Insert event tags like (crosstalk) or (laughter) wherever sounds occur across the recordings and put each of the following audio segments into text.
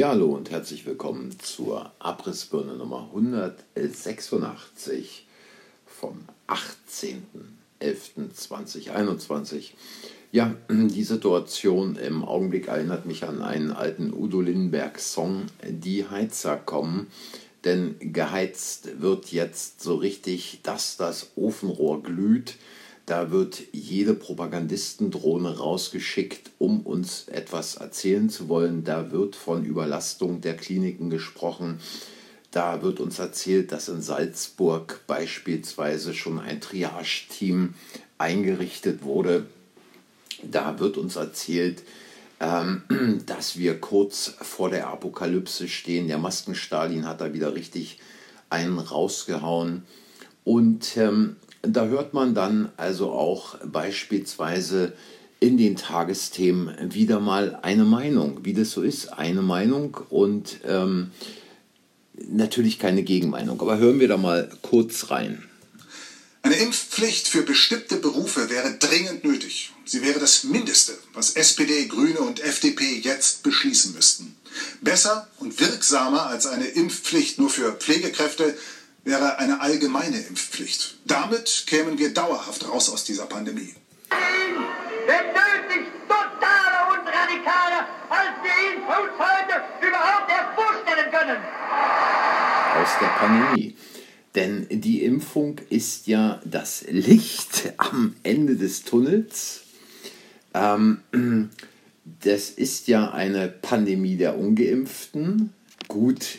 Ja, hallo und herzlich willkommen zur Abrissbirne Nummer 186 vom 18.11.2021. Ja, die Situation im Augenblick erinnert mich an einen alten Udo Lindenberg-Song, Die Heizer kommen. Denn geheizt wird jetzt so richtig, dass das Ofenrohr glüht. Da wird jede Propagandistendrohne rausgeschickt, um uns etwas erzählen zu wollen. Da wird von Überlastung der Kliniken gesprochen. Da wird uns erzählt, dass in Salzburg beispielsweise schon ein Triage-Team eingerichtet wurde. Da wird uns erzählt, ähm, (clears throat) dass wir kurz vor der Apokalypse stehen. Der Maskenstalin hat da wieder richtig einen rausgehauen. Und ähm, da hört man dann also auch beispielsweise in den Tagesthemen wieder mal eine Meinung, wie das so ist, eine Meinung und ähm, natürlich keine Gegenmeinung. Aber hören wir da mal kurz rein. Eine Impfpflicht für bestimmte Berufe wäre dringend nötig. Sie wäre das Mindeste, was SPD, Grüne und FDP jetzt beschließen müssten. Besser und wirksamer als eine Impfpflicht nur für Pflegekräfte, wäre eine allgemeine Impfpflicht. Damit kämen wir dauerhaft raus aus dieser Pandemie. Wenn nötig, totaler und radikaler, als wir ihn uns heute überhaupt erst vorstellen können. Aus der Pandemie. Denn die Impfung ist ja das Licht am Ende des Tunnels. Ähm, das ist ja eine Pandemie der Ungeimpften. Gut,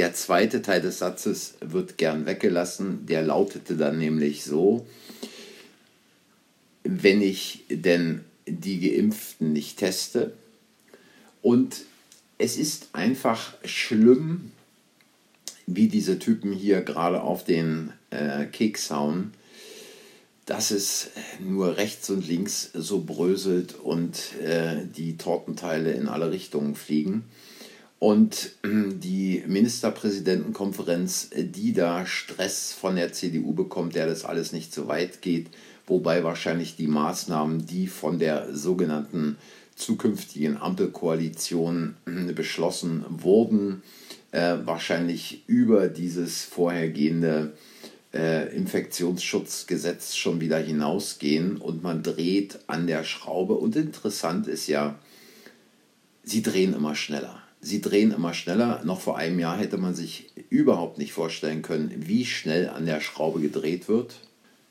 der zweite Teil des Satzes wird gern weggelassen. Der lautete dann nämlich so, wenn ich denn die Geimpften nicht teste. Und es ist einfach schlimm, wie diese Typen hier gerade auf den äh, Keks hauen, dass es nur rechts und links so bröselt und äh, die Tortenteile in alle Richtungen fliegen. Und die Ministerpräsidentenkonferenz, die da Stress von der CDU bekommt, der das alles nicht so weit geht, wobei wahrscheinlich die Maßnahmen, die von der sogenannten zukünftigen Ampelkoalition äh, beschlossen wurden, äh, wahrscheinlich über dieses vorhergehende äh, Infektionsschutzgesetz schon wieder hinausgehen und man dreht an der Schraube. Und interessant ist ja, sie drehen immer schneller sie drehen immer schneller. Noch vor einem Jahr hätte man sich überhaupt nicht vorstellen können, wie schnell an der Schraube gedreht wird,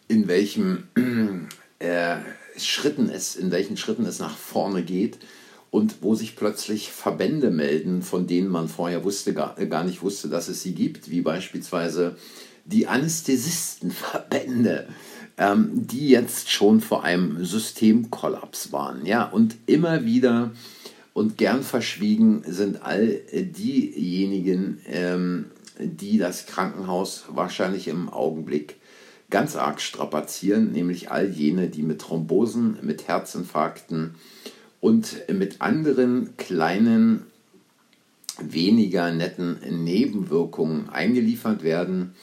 in welchen (clears throat) äh, Schritten es, in welchen Schritten es nach vorne geht und wo sich plötzlich Verbände melden, von denen man vorher wusste, gar, gar nicht wusste, dass es sie gibt, wie beispielsweise die Anästhesistenverbände, ähm, die jetzt schon vor einem Systemkollaps waren. Ja, und immer wieder und gern verschwiegen sind all diejenigen, ähm, die das Krankenhaus wahrscheinlich im Augenblick ganz arg strapazieren, nämlich all jene, die mit Thrombosen, mit Herzinfarkten und mit anderen kleinen, weniger netten Nebenwirkungen eingeliefert werden.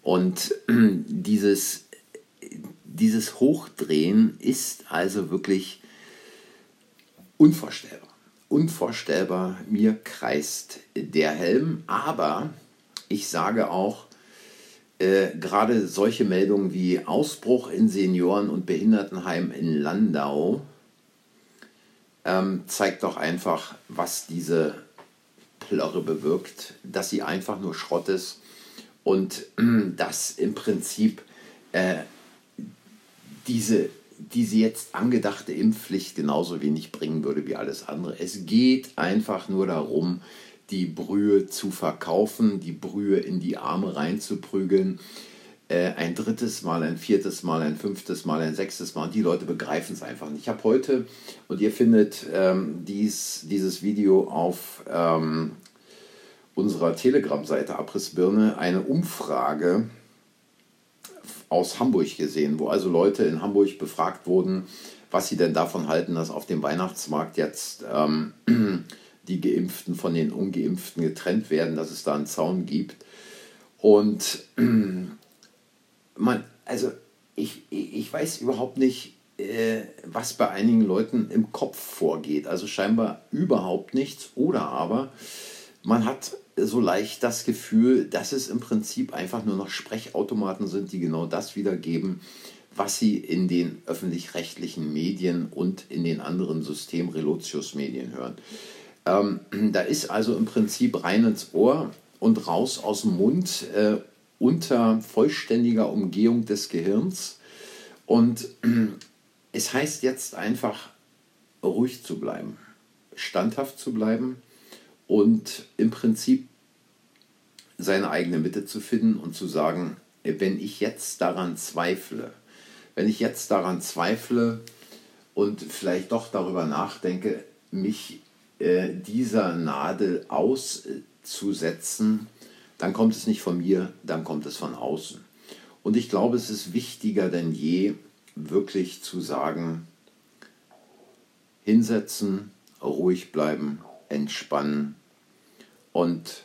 Und (clears throat) dieses, dieses Hochdrehen ist also wirklich unvorstellbar unvorstellbar, mir kreist der Helm. Aber ich sage auch, äh, gerade solche Meldungen wie Ausbruch in Senioren- und Behindertenheim in Landau ähm, zeigt doch einfach, was diese Plörre bewirkt, dass sie einfach nur Schrott ist und (clears throat) dass im Prinzip äh, diese diese jetzt angedachte Impfpflicht genauso wenig bringen würde wie alles andere. Es geht einfach nur darum, die Brühe zu verkaufen, die Brühe in die Arme reinzuprügeln. Äh, ein drittes Mal, ein viertes Mal, ein fünftes Mal, ein sechstes Mal. Die Leute begreifen es einfach nicht. Ich habe heute, und ihr findet ähm, dies, dieses Video auf ähm, unserer Telegram-Seite Abrissbirne, eine Umfrage aus Hamburg gesehen, wo also Leute in Hamburg befragt wurden, was sie denn davon halten, dass auf dem Weihnachtsmarkt jetzt ähm, (clears throat) die Geimpften von den Ungeimpften getrennt werden, dass es da einen Zaun gibt. Und (clears throat) man, also ich, ich weiß überhaupt nicht, äh, was bei einigen Leuten im Kopf vorgeht. Also scheinbar überhaupt nichts oder aber man hat so leicht das Gefühl, dass es im Prinzip einfach nur noch Sprechautomaten sind, die genau das wiedergeben, was sie in den öffentlich-rechtlichen Medien und in den anderen System Relotius-Medien hören. Ähm, da ist also im Prinzip rein ins Ohr und raus aus dem Mund äh, unter vollständiger Umgehung des Gehirns. Und äh, es heißt jetzt einfach, ruhig zu bleiben, standhaft zu bleiben und im Prinzip seine eigene Mitte zu finden und zu sagen, wenn ich jetzt daran zweifle, wenn ich jetzt daran zweifle und vielleicht doch darüber nachdenke, mich äh, dieser Nadel auszusetzen, dann kommt es nicht von mir, dann kommt es von außen. Und ich glaube, es ist wichtiger denn je, wirklich zu sagen, hinsetzen, ruhig bleiben, entspannen und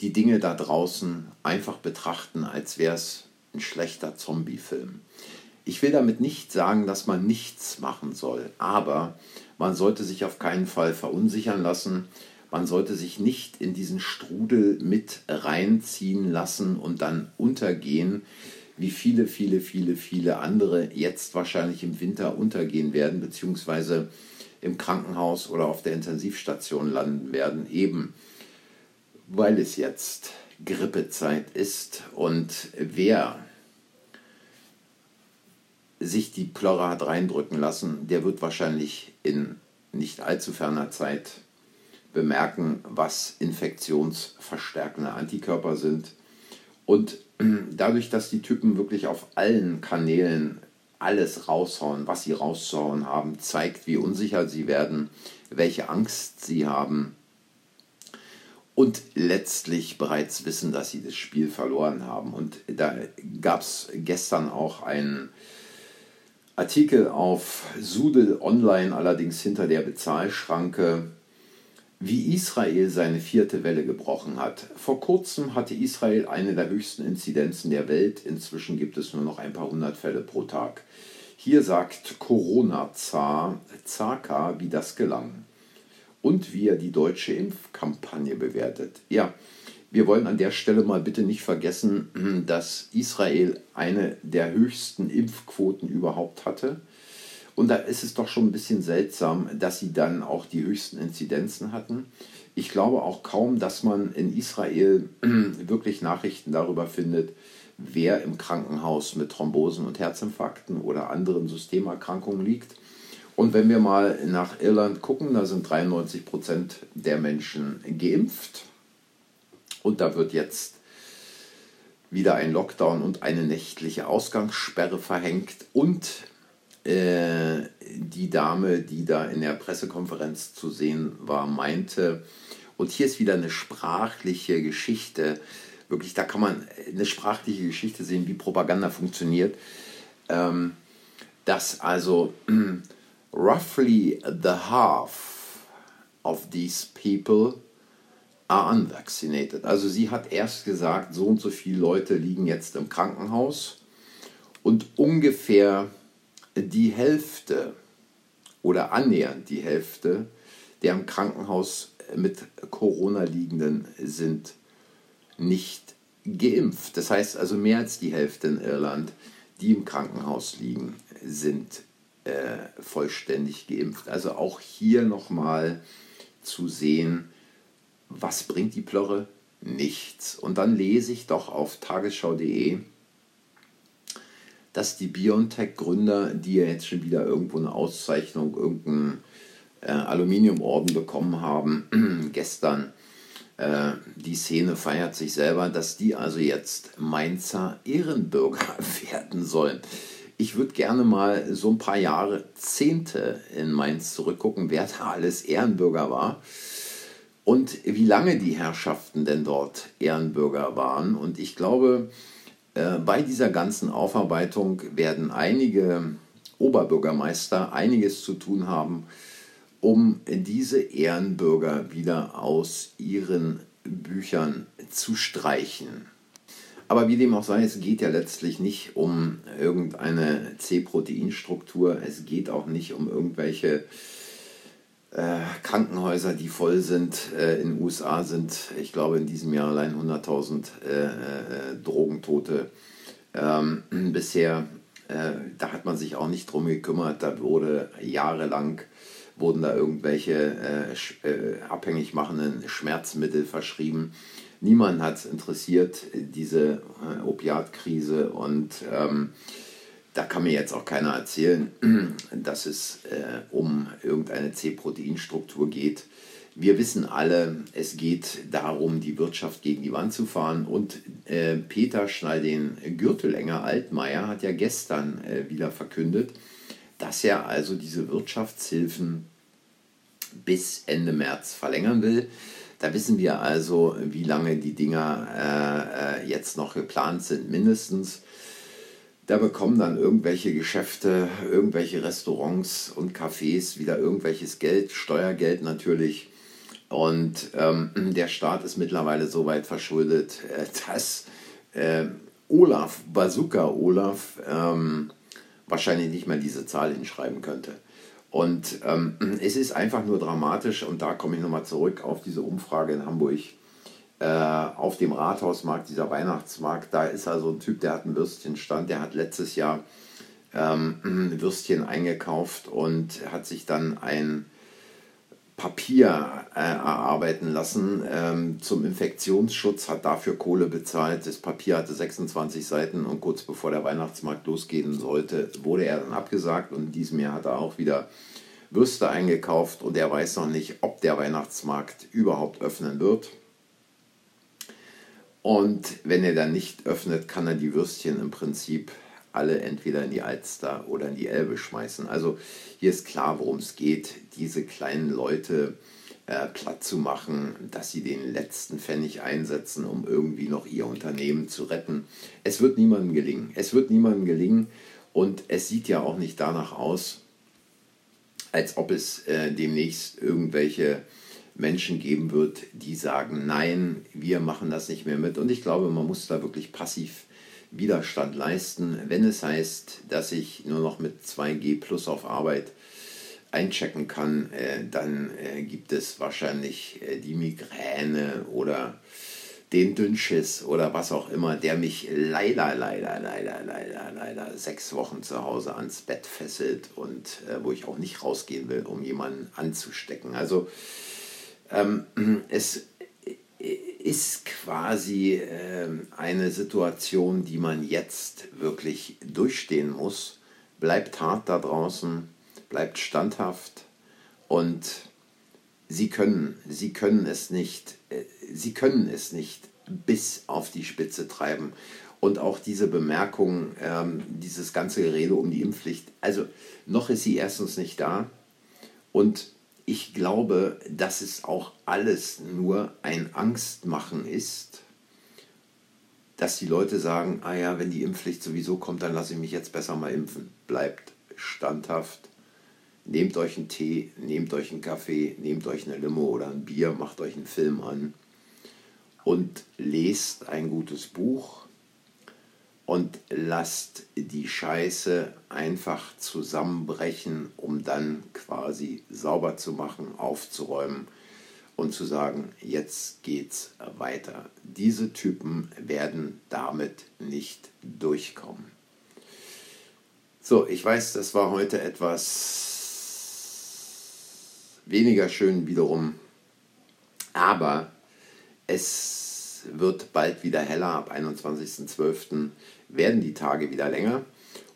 die Dinge da draußen einfach betrachten, als wäre es ein schlechter Zombie-Film. Ich will damit nicht sagen, dass man nichts machen soll, aber man sollte sich auf keinen Fall verunsichern lassen. Man sollte sich nicht in diesen Strudel mit reinziehen lassen und dann untergehen, wie viele, viele, viele, viele andere jetzt wahrscheinlich im Winter untergehen werden, beziehungsweise im Krankenhaus oder auf der Intensivstation landen werden, eben weil es jetzt Grippezeit ist und wer sich die Plörre hat reindrücken lassen, der wird wahrscheinlich in nicht allzu ferner Zeit bemerken, was infektionsverstärkende Antikörper sind. Und (clears throat) dadurch, dass die Typen wirklich auf allen Kanälen alles raushauen, was sie rauszuhauen haben, zeigt, wie unsicher sie werden, welche Angst sie haben und letztlich bereits wissen, dass sie das Spiel verloren haben. Und da gab es gestern auch einen Artikel auf Sudel Online, allerdings hinter der Bezahlschranke, wie Israel seine vierte Welle gebrochen hat. Vor kurzem hatte Israel eine der höchsten Inzidenzen der Welt. Inzwischen gibt es nur noch ein paar hundert Fälle pro Tag. Hier sagt Corona-Zar Zaka, wie das gelang und wie er die deutsche Impfkampagne bewertet. Ja, wir wollen an der Stelle mal bitte nicht vergessen, dass Israel eine der höchsten Impfquoten überhaupt hatte. Und da ist es doch schon ein bisschen seltsam, dass sie dann auch die höchsten Inzidenzen hatten. Ich glaube auch kaum, dass man in Israel (clears throat) wirklich Nachrichten darüber findet, wer im Krankenhaus mit Thrombosen und Herzinfarkten oder anderen Systemerkrankungen liegt. Und wenn wir mal nach Irland gucken, da sind 93 Prozent der Menschen geimpft. Und da wird jetzt wieder ein Lockdown und eine nächtliche Ausgangssperre verhängt. Und äh, die Dame, die da in der Pressekonferenz zu sehen war, meinte, und hier ist wieder eine sprachliche Geschichte, wirklich, da kann man eine sprachliche Geschichte sehen, wie Propaganda funktioniert, ähm, dass also (clears throat) roughly the half of these people are unvaccinated. Also sie hat erst gesagt, so und so viele Leute liegen jetzt im Krankenhaus. Und ungefähr die Hälfte oder annähernd die Hälfte der im Krankenhaus mit Corona liegenden sind nicht geimpft. Das heißt also mehr als die Hälfte in Irland, die im Krankenhaus liegen, sind äh, vollständig geimpft. Also auch hier nochmal zu sehen, was bringt die Plörre? Nichts. Und dann lese ich doch auf tagesschau.de, dass die BioNTech-Gründer, die ja jetzt schon wieder irgendwo eine Auszeichnung, irgendeinen äh, Aluminiumorden bekommen haben, (clears throat) gestern, äh, die Szene feiert sich selber, dass die also jetzt Mainzer Ehrenbürger (laughs) werden sollen. Ich würde gerne mal so ein paar Jahre, Zehnte in Mainz zurückgucken, wer da alles Ehrenbürger war und wie lange die Herrschaften denn dort Ehrenbürger waren. Und ich glaube, bei dieser ganzen Aufarbeitung werden einige Oberbürgermeister einiges zu tun haben, um diese Ehrenbürger wieder aus ihren Büchern zu streichen. Aber wie dem auch sei, es geht ja letztlich nicht um irgendeine C-Proteinstruktur, es geht auch nicht um irgendwelche äh, Krankenhäuser, die voll sind. Äh, in den USA sind, ich glaube, in diesem Jahr allein 100.000 äh, äh, Drogentote ähm, (clears throat) bisher. Äh, da hat man sich auch nicht drum gekümmert. Da wurde jahrelang wurden da irgendwelche äh, abhängig machenden Schmerzmittel verschrieben. Niemand hat es interessiert, diese Opiatkrise und ähm, da kann mir jetzt auch keiner erzählen, (clears throat) dass es äh, um irgendeine C-Proteinstruktur geht. Wir wissen alle, es geht darum, die Wirtschaft gegen die Wand zu fahren. Und äh, Peter Schneidin Gürtelenger Altmaier hat ja gestern äh, wieder verkündet, dass er also diese Wirtschaftshilfen bis Ende März verlängern will. Da wissen wir also, wie lange die Dinger äh, äh, jetzt noch geplant sind, mindestens. Da bekommen dann irgendwelche Geschäfte, irgendwelche Restaurants und Cafés wieder irgendwelches Geld, Steuergeld natürlich. Und ähm, (clears throat) der Staat ist mittlerweile so weit verschuldet, äh, dass äh, Olaf, Bazooka Olaf, ähm, wahrscheinlich nicht mehr diese Zahl hinschreiben könnte. Und ähm, (clears throat) es ist einfach nur dramatisch, und da komme ich nochmal zurück auf diese Umfrage in Hamburg auf dem Rathausmarkt, dieser Weihnachtsmarkt, da ist also ein Typ, der hat einen Würstchenstand, der hat letztes Jahr ähm, Würstchen eingekauft und hat sich dann ein Papier äh, erarbeiten lassen ähm, zum Infektionsschutz, hat dafür Kohle bezahlt. Das Papier hatte 26 Seiten und kurz bevor der Weihnachtsmarkt losgehen sollte, wurde er dann abgesagt und in diesem Jahr hat er auch wieder Würste eingekauft und er weiß noch nicht, ob der Weihnachtsmarkt überhaupt öffnen wird. Und wenn er dann nicht öffnet, kann er die Würstchen im Prinzip alle entweder in die Alster oder in die Elbe schmeißen. Also hier ist klar, worum es geht, diese kleinen Leute äh, platt zu machen, dass sie den letzten Pfennig einsetzen, um irgendwie noch ihr Unternehmen zu retten. Es wird niemandem gelingen. Es wird niemandem gelingen und es sieht ja auch nicht danach aus, als ob es äh, demnächst irgendwelche Menschen geben wird, die sagen, nein, wir machen das nicht mehr mit. Und ich glaube, man muss da wirklich passiv Widerstand leisten, wenn es heißt, dass ich nur noch mit 2G plus auf Arbeit einchecken kann, äh, dann äh, gibt es wahrscheinlich äh, die Migräne oder den Dünnschiss oder was auch immer, der mich leider, leider, leider, leider, leider sechs Wochen zu Hause ans Bett fesselt und wo ich auch nicht rausgehen will, um jemanden anzustecken. Also ähm, (clears throat) es ist quasi äh, eine Situation, die man jetzt wirklich durchstehen muss. Bleibt hart da draußen, bleibt standhaft und sie können, sie können es nicht, äh, sie können es nicht bis auf die Spitze treiben. Und auch diese Bemerkung, ähm, dieses ganze Gerede um die Impfpflicht, also noch ist sie erstens nicht da und ich glaube, dass es auch alles nur ein Angstmachen ist, dass die Leute sagen, ah ja, wenn die Impfpflicht sowieso kommt, dann lasse ich mich jetzt besser mal impfen. Bleibt standhaft, nehmt euch einen Tee, nehmt euch einen Kaffee, nehmt euch eine Limo oder ein Bier, macht euch einen Film an und lest ein gutes Buch und lasst die Scheiße einfach zusammenbrechen, um dann quasi sauber zu machen, aufzuräumen und zu sagen, jetzt geht's weiter. Diese Typen werden damit nicht durchkommen. So, ich weiß, das war heute etwas weniger schön wiederum, aber wird bald wieder heller ab 21.12 werden die Tage wieder länger.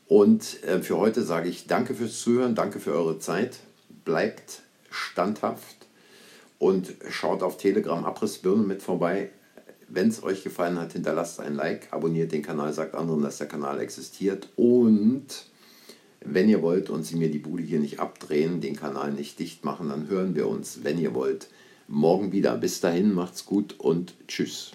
Und äh, für heute sage ich danke fürs Zuhören, danke für eure Zeit. Bleibt standhaft und schaut auf Telegram Abrissbirne mit vorbei. Wenn es euch gefallen hat, hinterlasst ein Like, abonniert den Kanal, sagt anderen, dass der Kanal existiert. Und wenn ihr wollt und sie mir die Bude hier nicht abdrehen, den Kanal nicht dicht machen, dann hören wir uns, wenn ihr wollt, morgen wieder. Bis dahin, macht's gut und tschüss.